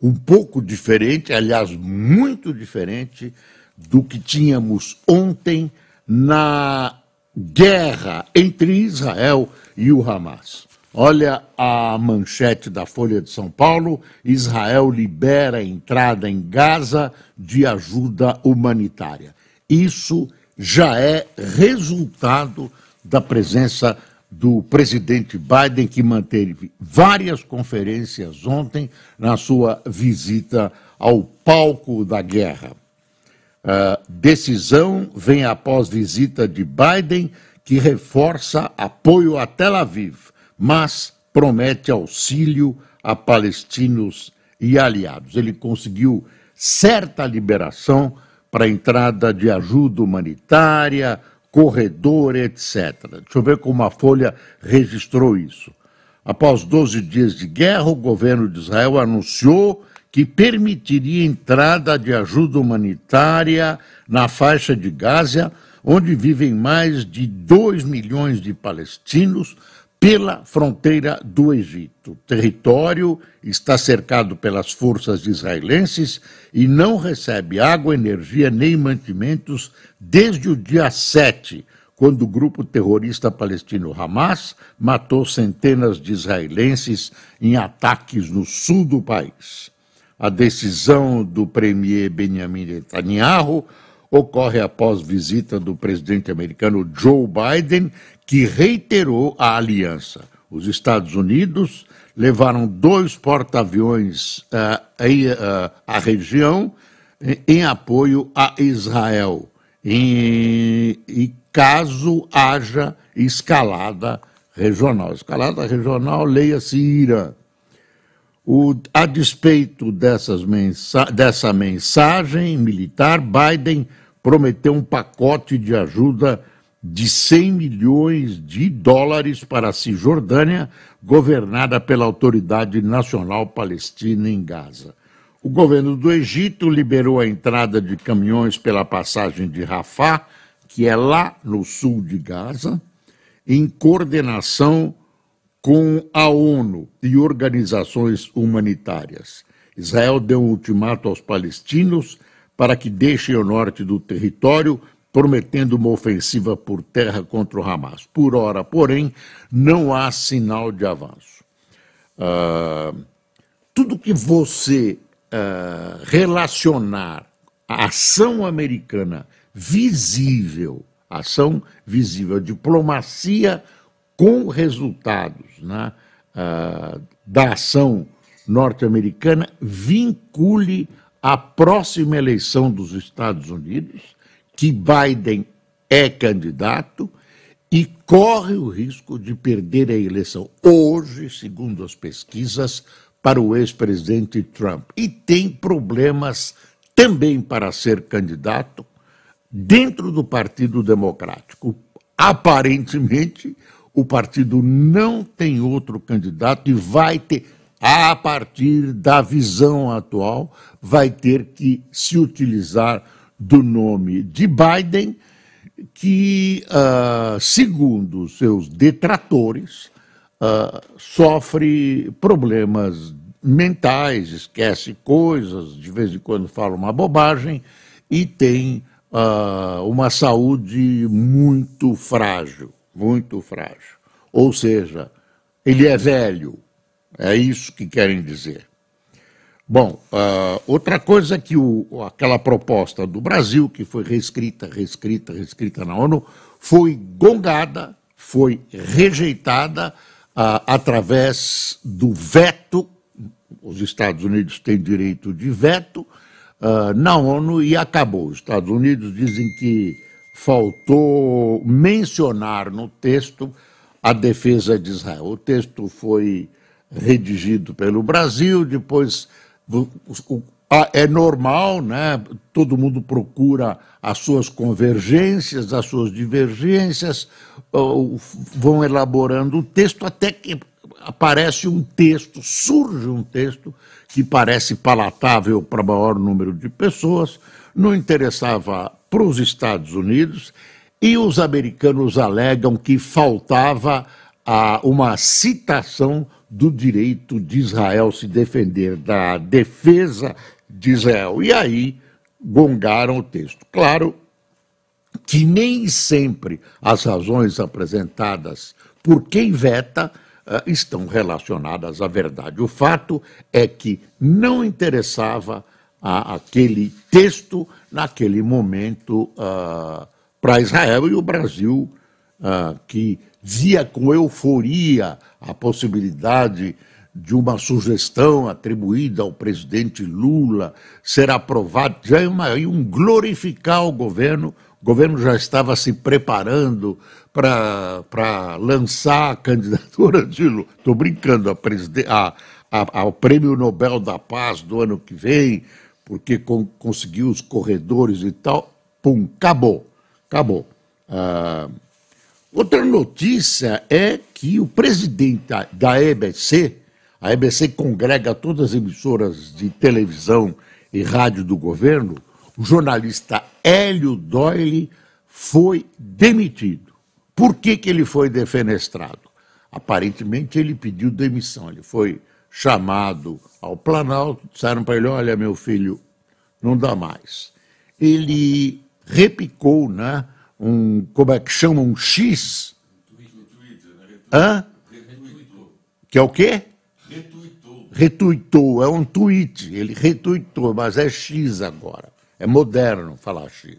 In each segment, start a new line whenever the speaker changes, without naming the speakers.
um pouco diferente, aliás, muito diferente do que tínhamos ontem na guerra entre Israel e o Hamas. Olha a manchete da Folha de São Paulo: Israel libera a entrada em Gaza de ajuda humanitária. Isso já é resultado da presença do presidente Biden, que manteve várias conferências ontem na sua visita ao palco da guerra. Uh, decisão vem após visita de Biden, que reforça apoio a Tel Aviv, mas promete auxílio a palestinos e aliados. Ele conseguiu certa liberação para a entrada de ajuda humanitária, corredor, etc. Deixa eu ver como a Folha registrou isso. Após 12 dias de guerra, o governo de Israel anunciou que permitiria entrada de ajuda humanitária na faixa de Gaza, onde vivem mais de 2 milhões de palestinos, pela fronteira do Egito. O território está cercado pelas forças israelenses e não recebe água, energia nem mantimentos desde o dia 7, quando o grupo terrorista palestino Hamas matou centenas de israelenses em ataques no sul do país. A decisão do premier Benjamin Netanyahu ocorre após visita do presidente americano Joe Biden, que reiterou a aliança. Os Estados Unidos levaram dois porta-aviões uh, uh, à região em, em apoio a Israel, em, e caso haja escalada regional. Escalada regional, leia-se Irã. O, a despeito dessas mensa dessa mensagem militar, Biden prometeu um pacote de ajuda de 100 milhões de dólares para a Cisjordânia, governada pela Autoridade Nacional Palestina em Gaza. O governo do Egito liberou a entrada de caminhões pela passagem de Rafah, que é lá no sul de Gaza, em coordenação com a ONU e organizações humanitárias. Israel deu um ultimato aos palestinos para que deixem o norte do território, prometendo uma ofensiva por terra contra o Hamas. Por ora, porém, não há sinal de avanço. Uh, tudo que você uh, relacionar a ação americana visível, ação visível, diplomacia com resultados né, uh, da ação norte-americana, vincule a próxima eleição dos Estados Unidos, que Biden é candidato e corre o risco de perder a eleição hoje, segundo as pesquisas, para o ex-presidente Trump. E tem problemas também para ser candidato dentro do Partido Democrático. Aparentemente, o partido não tem outro candidato e vai ter a partir da visão atual, vai ter que se utilizar do nome de Biden, que, uh, segundo seus detratores, uh, sofre problemas mentais, esquece coisas, de vez em quando fala uma bobagem e tem uh, uma saúde muito frágil, muito frágil. Ou seja, ele é velho, é isso que querem dizer. Bom, uh, outra coisa que o, aquela proposta do Brasil, que foi reescrita, reescrita, reescrita na ONU, foi gongada, foi rejeitada uh, através do veto. Os Estados Unidos têm direito de veto uh, na ONU e acabou. Os Estados Unidos dizem que faltou mencionar no texto a defesa de Israel. O texto foi redigido pelo Brasil, depois é normal, né? Todo mundo procura as suas convergências, as suas divergências, vão elaborando o texto até que aparece um texto, surge um texto que parece palatável para maior número de pessoas, não interessava para os Estados Unidos e os americanos alegam que faltava ah, uma citação do direito de Israel se defender, da defesa de Israel. E aí gongaram o texto. Claro que nem sempre as razões apresentadas por quem veta uh, estão relacionadas à verdade. O fato é que não interessava a, aquele texto naquele momento uh, para Israel e o Brasil, uh, que via com euforia a possibilidade de uma sugestão atribuída ao presidente Lula ser aprovado, já é uma, um glorificar o governo. O governo já estava se preparando para lançar a candidatura de Lula. Estou brincando, a a, a, ao Prêmio Nobel da Paz do ano que vem, porque com, conseguiu os corredores e tal. Pum, acabou. Acabou. Ah, outra notícia é que o presidente da, EBC, a EBC congrega todas as emissoras de televisão e rádio do governo. O jornalista Hélio Doyle foi demitido. Por que, que ele foi defenestrado? Aparentemente ele pediu demissão. Ele foi chamado ao Planalto, disseram para ele: Olha, meu filho, não dá mais. Ele repicou, né? Um, como é que chama? Um X? Hã? Que é o quê? Retuitou. Retuitou, é um tweet. Ele retuitou, mas é X agora. É moderno falar X.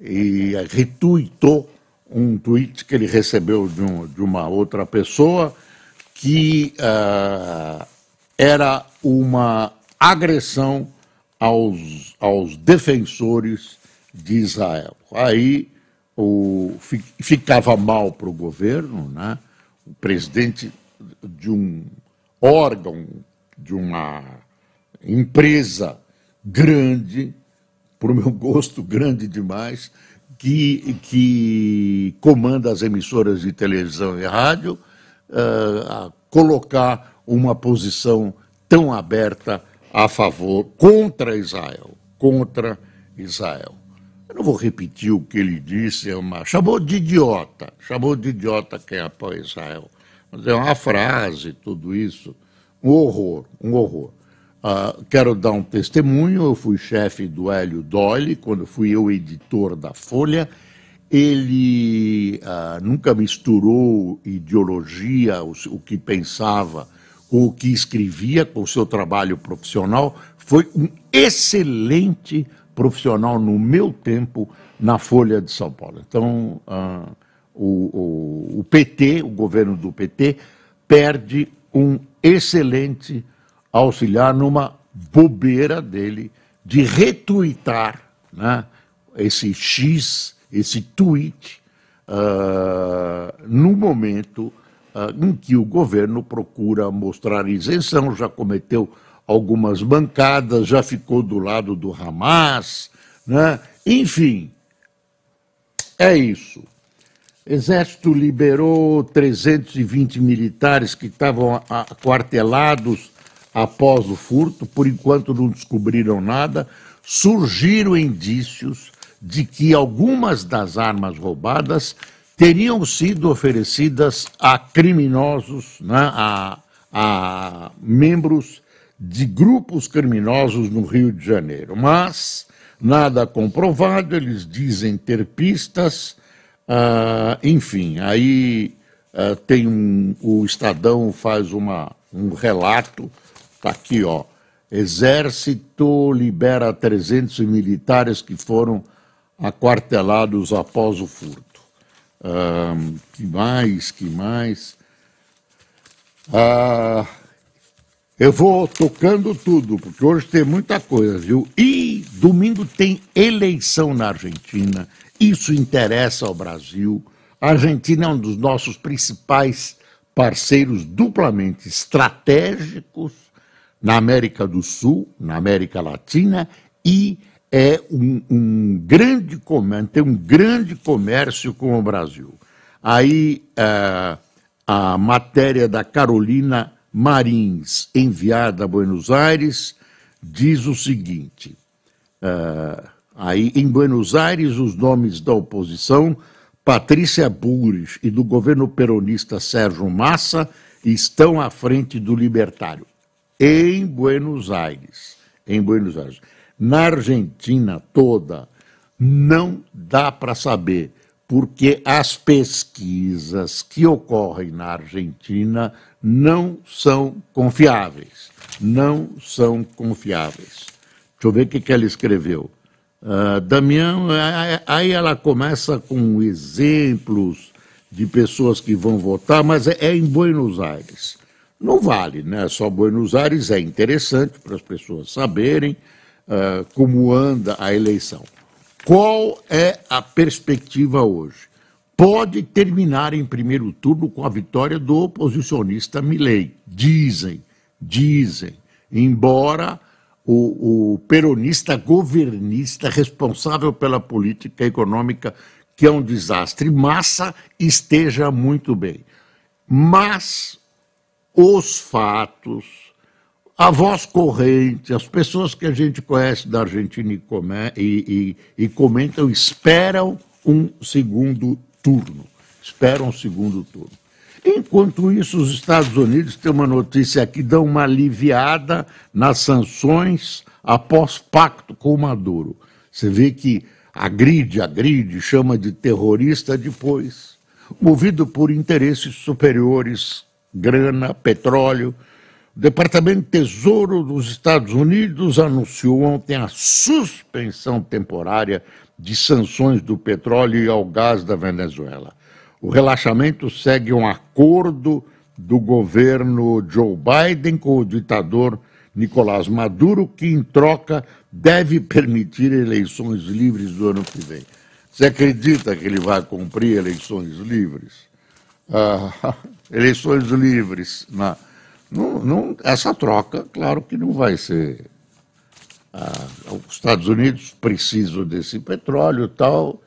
E retuitou um tweet que ele recebeu de, um, de uma outra pessoa que uh, era uma agressão aos, aos defensores de Israel. Aí o, ficava mal para o governo, né? o presidente de um órgão, de uma empresa grande, para o meu gosto, grande demais, que, que comanda as emissoras de televisão e rádio, uh, colocar uma posição tão aberta a favor, contra Israel, contra Israel. Eu não vou repetir o que ele disse, é uma, chamou de idiota, chamou de idiota quem apoia Israel. Mas é uma frase, tudo isso. Um horror, um horror. Uh, quero dar um testemunho. Eu fui chefe do Hélio Doyle, quando fui eu editor da Folha. Ele uh, nunca misturou ideologia, o, o, que pensava, com o que escrevia, com o seu trabalho profissional. Foi um excelente profissional no meu tempo na Folha de São Paulo. Então, uh, o, o, o PT, o governo do PT, perde um excelente auxiliar numa bobeira dele de retuitar né, esse X, esse tweet, uh, no momento uh, em que o governo procura mostrar isenção, já cometeu algumas bancadas, já ficou do lado do Hamas, né? enfim, é isso. Exército liberou 320 militares que estavam aquartelados após o furto, por enquanto não descobriram nada. Surgiram indícios de que algumas das armas roubadas teriam sido oferecidas a criminosos, né, a, a membros de grupos criminosos no Rio de Janeiro. Mas nada comprovado, eles dizem ter pistas ah, enfim, aí ah, tem um, o Estadão faz uma, um relato, está aqui, ó, Exército libera 300 militares que foram aquartelados após o furto. Ah, que mais, que mais? Ah, eu vou tocando tudo, porque hoje tem muita coisa, viu? E domingo tem eleição na Argentina isso interessa ao Brasil. A Argentina é um dos nossos principais parceiros duplamente estratégicos na América do Sul, na América Latina e é um, um grande comércio, tem um grande comércio com o Brasil. Aí uh, a matéria da Carolina Marins, enviada a Buenos Aires, diz o seguinte: uh, aí em Buenos Aires, os nomes da oposição, Patrícia Burris e do governo peronista Sérgio Massa, estão à frente do libertário. Em Buenos Aires. Em Buenos Aires. Na Argentina toda, não dá para saber, porque as pesquisas que ocorrem na Argentina não são confiáveis. Não são confiáveis. Deixa eu ver o que, ela escreveu. Uh, Damião, aí ela começa com exemplos de pessoas que vão votar, mas é, é em Buenos Aires. Não vale, né? Só Buenos Aires é interessante para as pessoas saberem, uh, como anda a eleição. Qual é a perspectiva hoje? Pode terminar em primeiro turno com a vitória do oposicionista Milley. Dizem, dizem, embora o, o peronista governista responsável pela política econômica, que é um desastre, Massa esteja muito bem. Mas os fatos, a voz corrente, as pessoas que a gente conhece da Argentina e, come, e, e, e comentam, esperam um segundo turno. Esperam um segundo turno. Enquanto isso, os Estados Unidos têm uma notícia aqui, dão uma aliviada nas sanções após pacto com Maduro. Você vê que agride, agride, chama de terrorista depois, movido por interesses superiores, grana, petróleo, o Departamento de Tesouro dos Estados Unidos anunciou ontem a suspensão temporária de sanções do petróleo e ao gás da Venezuela. O relaxamento segue um acordo do governo Joe Biden com o ditador Nicolás Maduro, que em troca deve permitir eleições livres do ano que vem. Você acredita que ele vai cumprir eleições livres? Ah, eleições livres na não, não, essa troca, claro que não vai ser. Ah, os Estados Unidos precisam desse petróleo tal,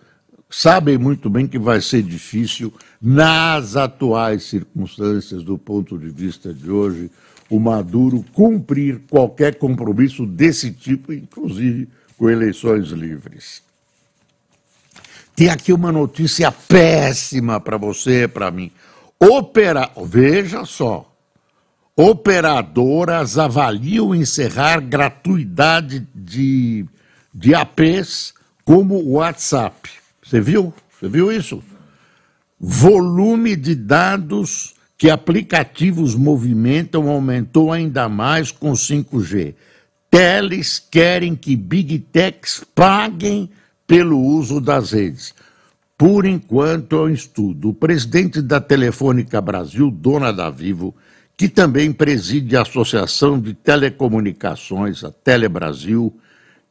sabem muito bem que vai ser difícil, nas atuais circunstâncias, do ponto de vista de hoje, o Maduro cumprir qualquer compromisso desse tipo, inclusive com eleições livres. Tem aqui uma notícia péssima para você, para mim. Opera, veja só, operadoras avaliam encerrar gratuidade de, de APs como WhatsApp. Você viu? Você viu isso? Volume de dados que aplicativos movimentam aumentou ainda mais com 5G. Teles querem que Big Techs paguem pelo uso das redes. Por enquanto, é um estudo. O presidente da Telefônica Brasil, dona da Vivo, que também preside a Associação de Telecomunicações, a Telebrasil,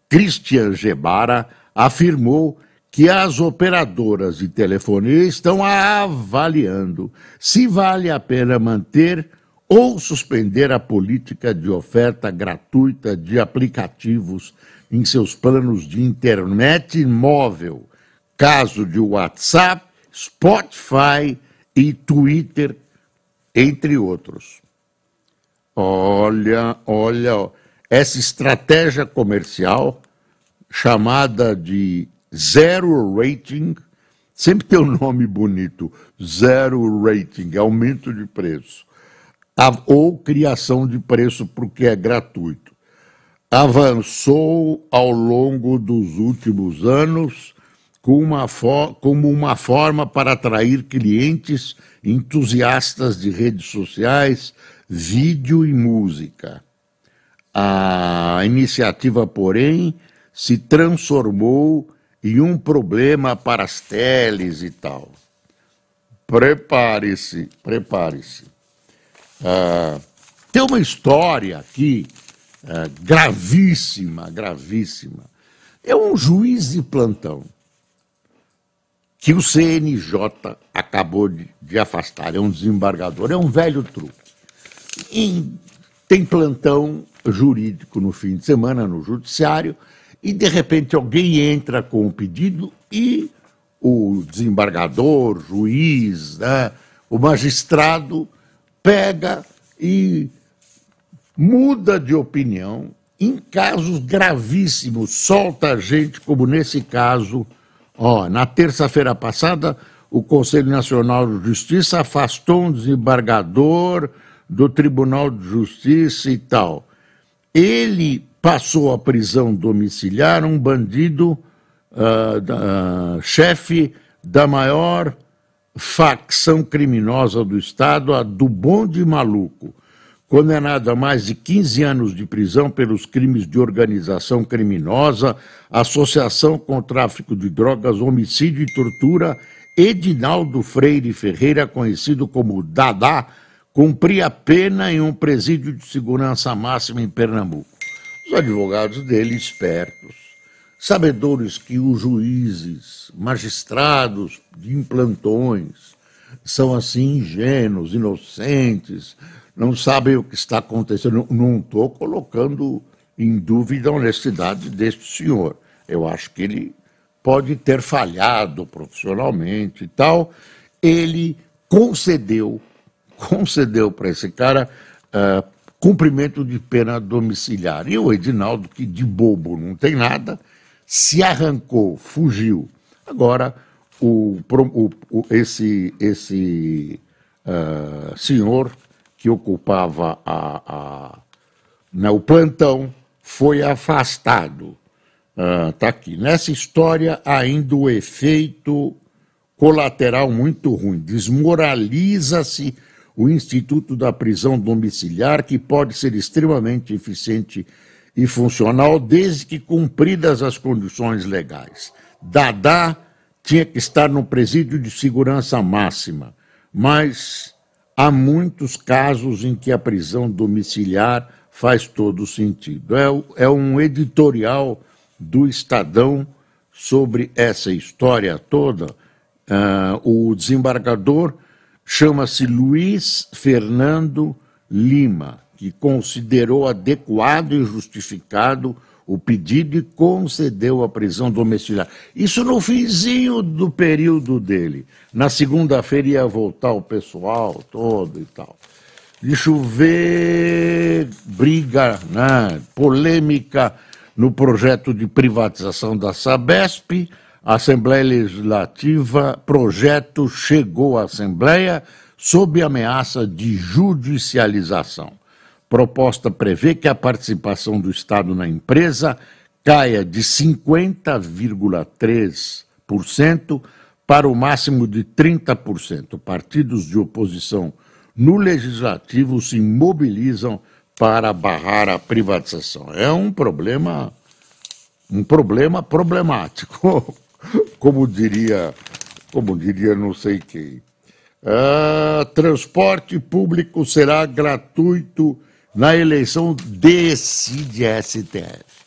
Christian Gebara, afirmou que as operadoras de telefonia estão avaliando se vale a pena manter ou suspender a política de oferta gratuita de aplicativos em seus planos de internet móvel, caso de WhatsApp, Spotify e Twitter entre outros. Olha, olha, essa estratégia comercial chamada de zero rating, sempre tem um nome bonito, zero rating, aumento de preço, ou criação de preço porque é gratuito. Avançou ao longo dos últimos anos uma como uma forma para atrair clientes entusiastas de redes sociais, vídeo e música. A iniciativa, porém, se transformou em um problema para as teles e tal. Prepare-se, prepare-se. Ah, tem uma história aqui ah, gravíssima, gravíssima. É um juiz de plantão que o CNJ acabou de, de, afastar. É um desembargador, é um velho truque. Em tem plantão jurídico no fim de semana no judiciário e de repente alguém entra com o pedido e o desembargador, juiz, né, o magistrado pega e muda de opinião em casos gravíssimos, solta a gente, como nesse caso. Ó, na terça-feira passada, o Conselho Nacional de Justiça afastou um desembargador do Tribunal de Justiça e tal. Ele passou à prisão domiciliar um bandido, uh, uh, chefe da maior facção criminosa do Estado, a do Bonde Maluco, condenado a mais de 15 anos de prisão pelos crimes de organização criminosa, associação com tráfico de drogas, homicídio e tortura, Edinaldo Freire Ferreira, conhecido como Dadá, cumpria pena em um presídio de segurança máxima em Pernambuco. Os advogados dele, espertos, sabedores que os juízes, magistrados de implantões, são assim ingênuos, inocentes, não sabem o que está acontecendo. Não estou colocando em dúvida a honestidade deste senhor. Eu acho que ele pode ter falhado profissionalmente e tal. Ele concedeu, concedeu para esse cara uh, cumprimento de pena domiciliar. E o Edinaldo, que de bobo não tem nada, se arrancou, fugiu. Agora, o, o, o esse, esse uh, senhor que ocupava a, a, né, o plantão foi afastado. Está ah, uh, aqui. Nessa história, ainda o efeito colateral muito ruim. Desmoraliza-se o Instituto da Prisão Domiciliar, que pode ser extremamente eficiente e funcional desde que cumpridas as condições legais. Dadá tinha que estar no presídio de segurança máxima, mas há muitos casos em que a prisão domiciliar faz todo sentido. É, é um editorial do Estadão sobre essa história toda. Uh, o desembargador chama-se Luiz Fernando Lima, que considerou adequado e justificado o pedido e concedeu a prisão domiciliar. Isso no finzinho do período dele. Na segunda-feira ia voltar o pessoal todo e tal. De chover, briga, né, polêmica no projeto de privatização da Sabesp, Assembleia Legislativa, projeto chegou à Assembleia sob ameaça de judicialização. Proposta prevê que a participação do Estado na empresa caia de 50,3% para o máximo de 30%. Partidos de oposição no legislativo se mobilizam para barrar a privatização. É um problema um problema problemático. como diria, como diria não sei quem. Ah, transporte público será gratuito na eleição, decide STF.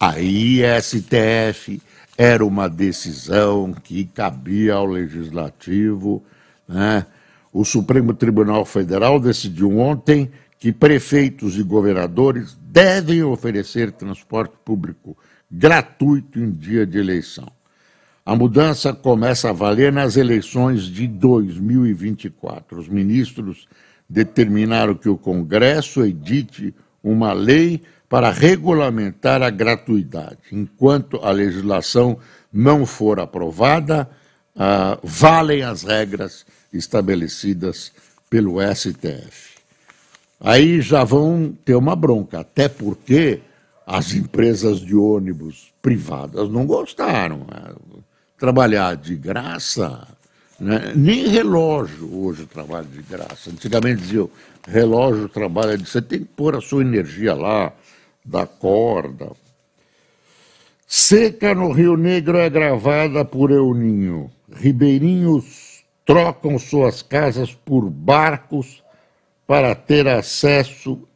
Aí STF era uma decisão que cabia ao legislativo. Né? O Supremo Tribunal Federal decidiu ontem que prefeitos e governadores devem oferecer transporte público gratuito em dia de eleição. A mudança começa a valer nas eleições de 2024. Os ministros determinaram que o Congresso edite uma lei para regulamentar a gratuidade. Enquanto a legislação não for aprovada, uh, valem as regras estabelecidas pelo STF. Aí já vão ter uma bronca, até porque as empresas de ônibus privadas não gostaram. Trabalhar de graça, né? nem relógio hoje trabalha de graça. Antigamente diziam, relógio trabalha de. Você tem que pôr a sua energia lá, da corda. Seca no Rio Negro é gravada por Euninho. Ribeirinhos trocam suas casas por barcos para ter acesso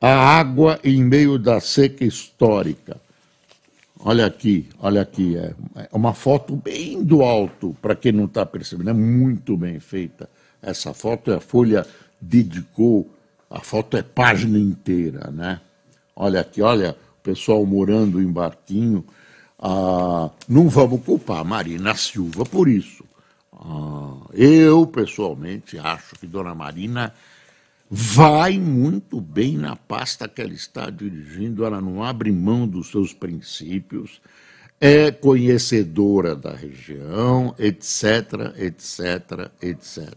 à água em meio da seca histórica. Olha aqui, olha aqui, é, é uma foto bem do alto, para quem não está percebendo, é muito bem feita essa foto. A Folha dedicou a foto é página inteira, né? Olha aqui, olha o pessoal morando em barquinho. Ah, não vamos culpar Marina Silva por isso. Ah, eu, pessoalmente, acho que Dona Marina vai muito bem na pasta que ela está dirigindo, ela não abre mão dos seus princípios, é conhecedora da região, etc, etc, etc.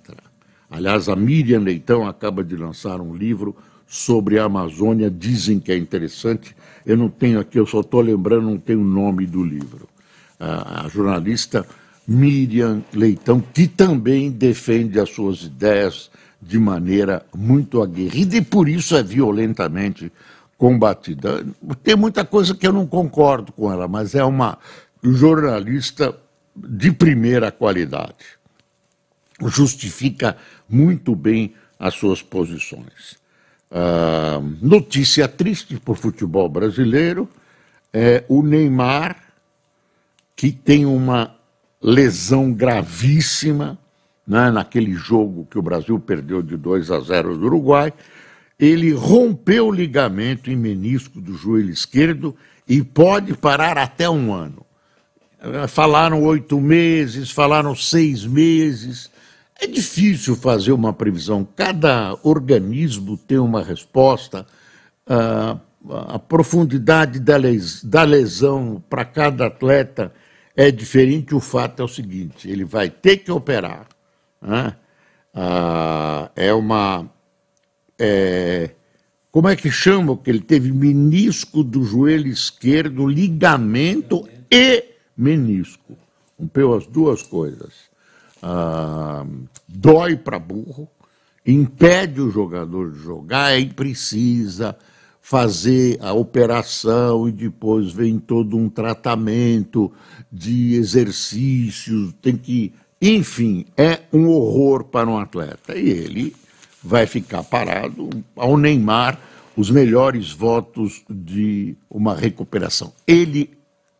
Aliás, a Miriam Leitão acaba de lançar um livro sobre a Amazônia, dizem que é interessante. Eu não tenho aqui, eu só estou lembrando, não tenho o nome do livro. A jornalista Miriam Leitão, que também defende as suas ideias de maneira muito aguerrida e por isso é violentamente combatida. Tem muita coisa que eu não concordo com ela, mas é uma jornalista de primeira qualidade. Justifica muito bem as suas posições. Uh, notícia triste para o futebol brasileiro é o Neymar, que tem uma lesão gravíssima né, naquele jogo que o Brasil perdeu de 2 a 0 do Uruguai. Ele rompeu o ligamento em menisco do joelho esquerdo e pode parar até um ano. Falaram oito meses, falaram seis meses. É difícil fazer uma previsão. Cada organismo tem uma resposta. Uh, a profundidade da lesão para cada atleta é diferente. O fato é o seguinte: ele vai ter que operar né? Ah, é uma. É, como é que chama? Que ele teve menisco do joelho esquerdo, ligamento e menisco. Rompeu as duas coisas. Ah, dói para burro, impede o jogador de jogar e precisa fazer a operação e depois vem todo um tratamento de exercícios, tem que enfim, é um horror para um atleta. E ele vai ficar parado ao Neymar os melhores votos de uma recuperação. Ele,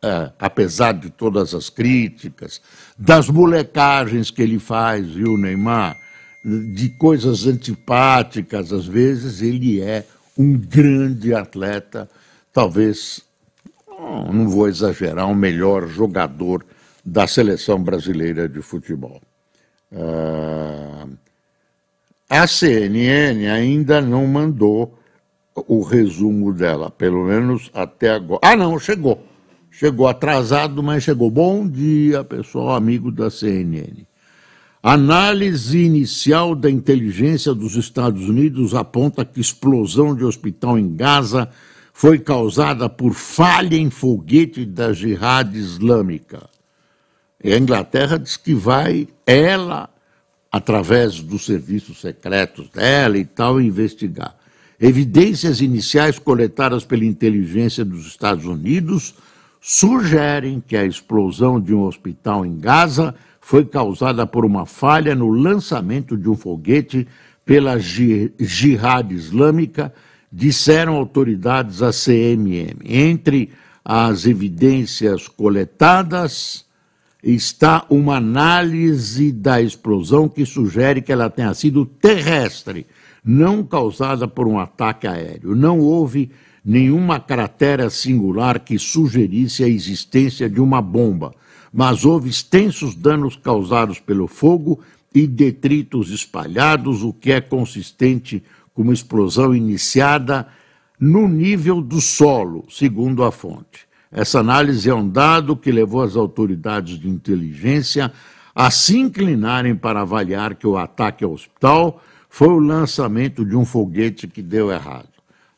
é, apesar de todas as críticas, das molecagens que ele faz, viu, Neymar, de coisas antipáticas, às vezes, ele é um grande atleta, talvez, não vou exagerar, o um melhor jogador da seleção brasileira de futebol. Uh, a CNN ainda não mandou o resumo dela, pelo menos até agora. Ah, não, chegou. Chegou atrasado, mas chegou. Bom dia, pessoal, amigo da CNN. Análise inicial da inteligência dos Estados Unidos aponta que explosão de hospital em Gaza foi causada por falha em foguete da Jihad Islâmica. E a Inglaterra diz que vai, ela, através dos serviços secretos dela e tal, investigar. Evidências iniciais coletadas pela inteligência dos Estados Unidos sugerem que a explosão de um hospital em Gaza foi causada por uma falha no lançamento de um foguete pela Jihad Islâmica, disseram autoridades à CMM. Entre as evidências coletadas, está uma análise da explosão que sugere que ela tenha sido terrestre, não causada por um ataque aéreo. Não houve nenhuma cratera singular que sugerisse a existência de uma bomba, mas houve extensos danos causados pelo fogo e detritos espalhados, o que é consistente com uma explosão iniciada no nível do solo, segundo a fonte. Essa análise é um dado que levou as autoridades de inteligência a se inclinarem para avaliar que o ataque ao hospital foi o lançamento de um foguete que deu errado.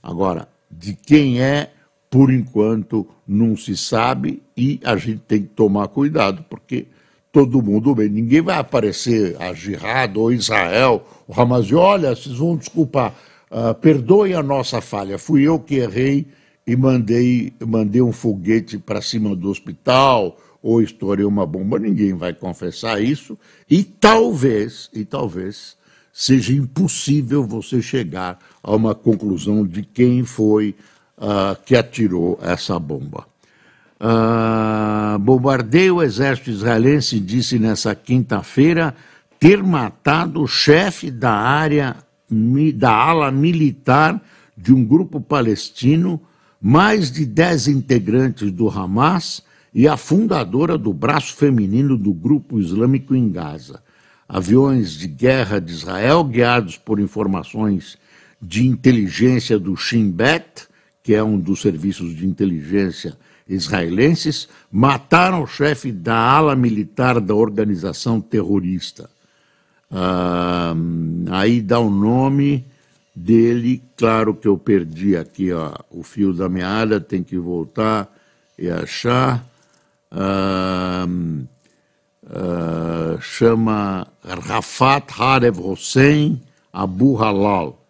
Agora, de quem é, por enquanto, não se sabe e a gente tem que tomar cuidado, porque todo mundo bem, ninguém vai aparecer a Jihad ou Israel, o Hamas, olha, vocês vão desculpar, uh, perdoem a nossa falha, fui eu que errei e mandei, mandei um foguete para cima do hospital ou estourei uma bomba, ninguém vai confessar isso e talvez, e talvez seja impossível você chegar a uma conclusão de quem foi uh, que atirou essa bomba. Uh, bombardeio o exército israelense disse nessa quinta-feira ter matado o chefe da área da ala militar de um grupo palestino, mais de dez integrantes do Hamas e a fundadora do braço feminino do grupo islâmico em Gaza. Aviões de guerra de Israel, guiados por informações de inteligência do Shin Bet, que é um dos serviços de inteligência israelenses, mataram o chefe da ala militar da organização terrorista. Ah, aí dá o nome dele, claro que eu perdi aqui ó, o fio da meada, tem que voltar e achar. Chama Rafat Harev Hossein Abu Halal.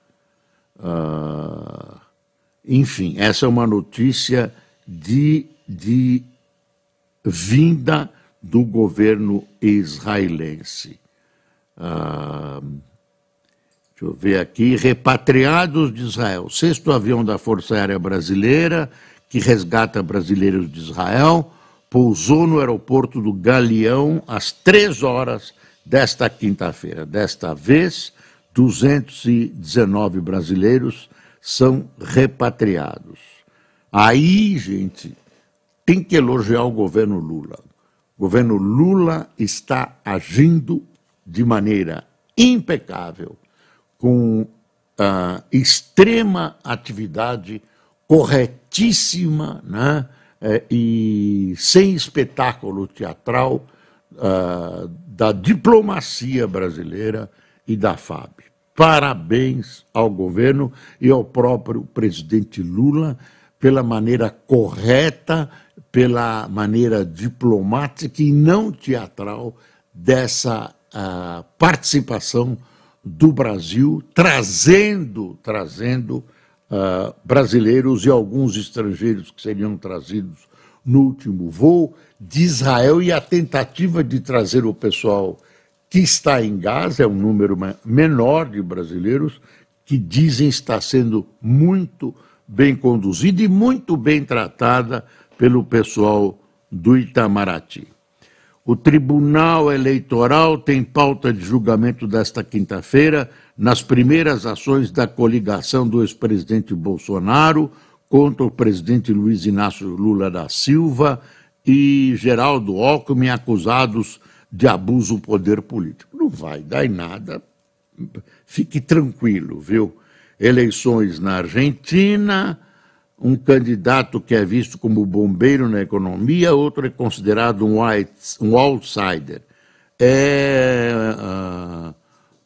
Enfim, essa é uma notícia de, de vinda do governo israelense. Uh, deixa eu ver aqui. Repatriados de Israel. Sexto avião da Força Aérea Brasileira, que resgata brasileiros de Israel, pousou no aeroporto do Galeão às três horas desta quinta-feira. Desta vez, 219 brasileiros são repatriados. Aí, gente, tem que elogiar o governo Lula. O governo Lula está agindo de maneira impecável, com uh, extrema atividade, corretíssima, né? É, e sem espetáculo teatral uh, da diplomacia brasileira e da FAB. Parabéns ao governo e ao próprio presidente Lula pela maneira correta, pela maneira diplomática e não teatral dessa uh, participação do Brasil, trazendo, trazendo uh, brasileiros e alguns estrangeiros que seriam trazidos no último voo de Israel e a tentativa de trazer o pessoal que está em Gaza, é um número menor de brasileiros, que dizem estar sendo muito bem conduzida e muito bem tratada pelo pessoal do Itamaraty. O Tribunal Eleitoral tem pauta de julgamento desta quinta-feira nas primeiras ações da coligação do ex-presidente Bolsonaro contra o presidente Luiz Inácio Lula da Silva e Geraldo Alckmin, acusados de abuso do poder político. Não vai dar em nada. Fique tranquilo, viu? Eleições na Argentina, um candidato que é visto como bombeiro na economia, outro é considerado um, white, um outsider. É uh,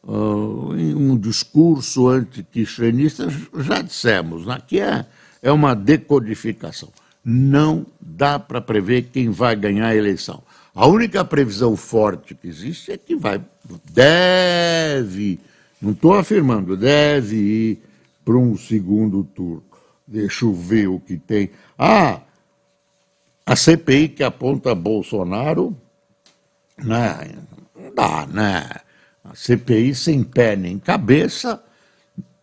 uh, um discurso anticristianista, já dissemos, aqui é, é uma decodificação. Não dá para prever quem vai ganhar a eleição. A única previsão forte que existe é que vai, deve, não estou afirmando, deve ir para um segundo turno. Deixa eu ver o que tem. Ah, a CPI que aponta Bolsonaro, né, não dá, né? A CPI sem pé nem cabeça.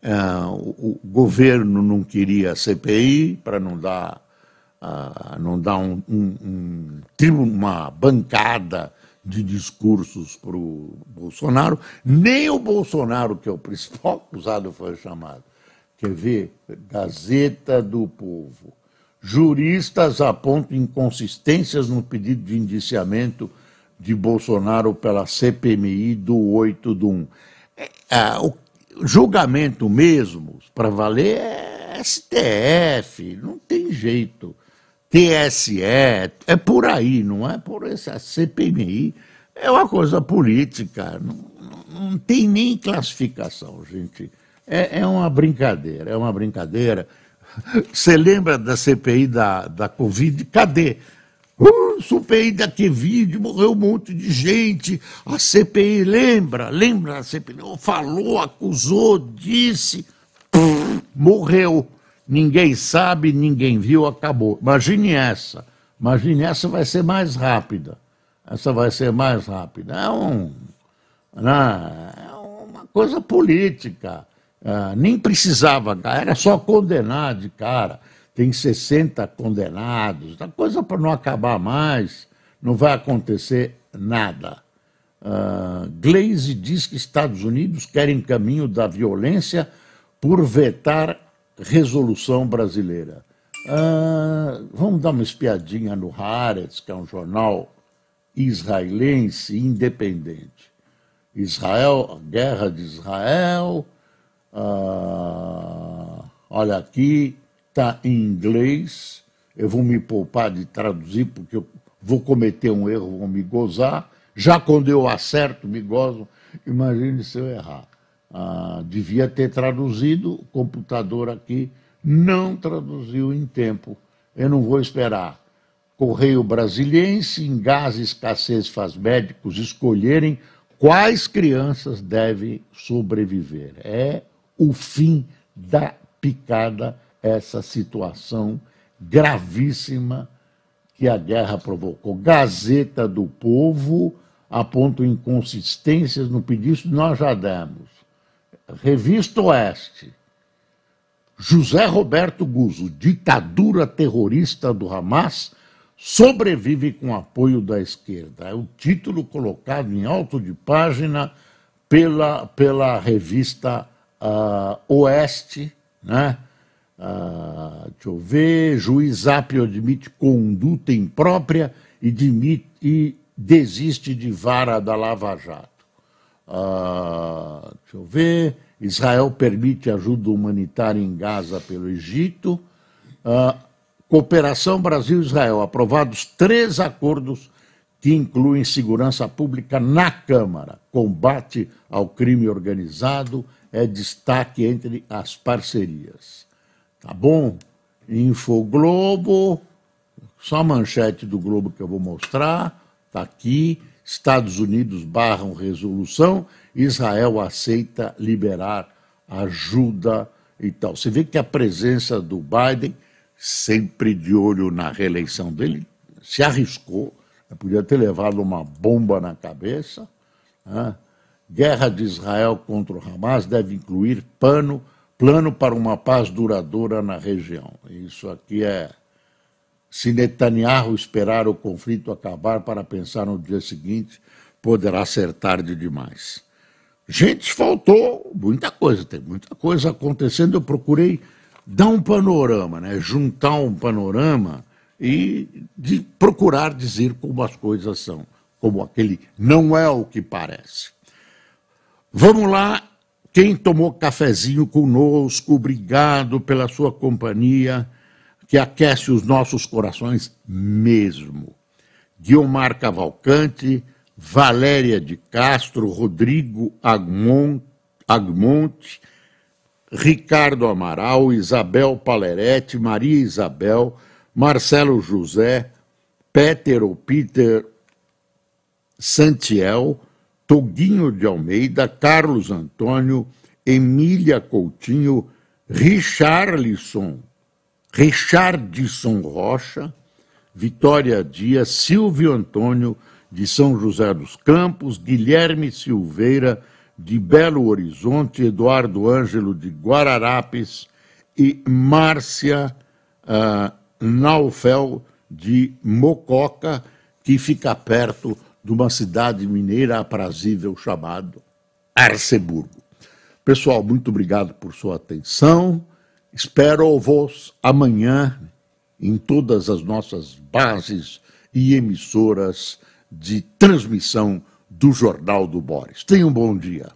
É, o, o governo não queria a CPI para não dar uh, não dá um, um, um, uma bancada de discursos para o Bolsonaro, nem o Bolsonaro, que é o principal acusado, foi chamado. Quer ver? Gazeta do Povo. Juristas apontam inconsistências no pedido de indiciamento de Bolsonaro pela CPMI do 8 do 1. É, é, o julgamento mesmo, para valer, é STF, não tem jeito. TSE, é por aí, não é por essa CPMI. É uma coisa política, não, não tem nem classificação, gente. É, é uma brincadeira, é uma brincadeira. Você lembra da CPI da, da Covid? Cadê? Uh, CPI da Covid, morreu um monte de gente. A CPI, lembra? Lembra a CPI? Falou, acusou, disse, morreu. Ninguém sabe, ninguém viu, acabou. Imagine essa. Imagine essa vai ser mais rápida. Essa vai ser mais rápida. É, um, né, é uma coisa política. É, nem precisava, era só condenar de cara. Tem 60 condenados. A coisa para não acabar mais, não vai acontecer nada. Uh, Glaze diz que Estados Unidos querem caminho da violência por vetar resolução brasileira. Uh, vamos dar uma espiadinha no Haaretz, que é um jornal israelense independente. Israel, guerra de Israel. Uh, olha aqui, está em inglês. Eu vou me poupar de traduzir, porque eu vou cometer um erro, vou me gozar. Já quando eu acerto, me gozo. Imagine se eu errar. Ah, devia ter traduzido, o computador aqui não traduziu em tempo. Eu não vou esperar. Correio Brasiliense, em gás escassez faz médicos escolherem quais crianças devem sobreviver. É o fim da picada essa situação gravíssima que a guerra provocou. Gazeta do Povo aponta inconsistências no pedido, nós já demos. Revista Oeste. José Roberto Guzzo, ditadura terrorista do Hamas, sobrevive com apoio da esquerda. É o título colocado em alto de página pela, pela revista uh, Oeste, né? Uh, deixa eu ver, juiz Apio admite conduta imprópria e, e desiste de vara da Lava Jato. Uh, deixa eu ver, Israel permite ajuda humanitária em Gaza pelo Egito. Uh, Cooperação Brasil-Israel, aprovados três acordos que incluem segurança pública na Câmara. Combate ao crime organizado é destaque entre as parcerias. Tá bom? Infoglobo, só a manchete do Globo que eu vou mostrar, está aqui. Estados Unidos barram resolução, Israel aceita liberar ajuda e tal. Você vê que a presença do Biden sempre de olho na reeleição dele, se arriscou, podia ter levado uma bomba na cabeça. Né? Guerra de Israel contra o Hamas deve incluir pano, plano para uma paz duradoura na região. Isso aqui é. Se Netanyahu esperar o conflito acabar para pensar no dia seguinte, poderá ser tarde demais. Gente, faltou muita coisa, tem muita coisa acontecendo. Eu procurei dar um panorama, né? juntar um panorama e de procurar dizer como as coisas são, como aquele não é o que parece. Vamos lá, quem tomou cafezinho conosco, obrigado pela sua companhia, que aquece os nossos corações mesmo. Guilmar Cavalcante, Valéria de Castro, Rodrigo Agmonte, Ricardo Amaral, Isabel Palerete, Maria Isabel, Marcelo José, Peter ou Peter Santiel, Toguinho de Almeida, Carlos Antônio, Emília Coutinho, Richarlison, Richardson Rocha, Vitória Dias, Silvio Antônio de São José dos Campos, Guilherme Silveira, de Belo Horizonte, Eduardo Ângelo de Guararapes e Márcia uh, Naufel de Mococa, que fica perto de uma cidade mineira aprazível chamada Arceburgo. Pessoal, muito obrigado por sua atenção. Espero-vos amanhã em todas as nossas bases e emissoras de transmissão do Jornal do Boris. Tenha um bom dia.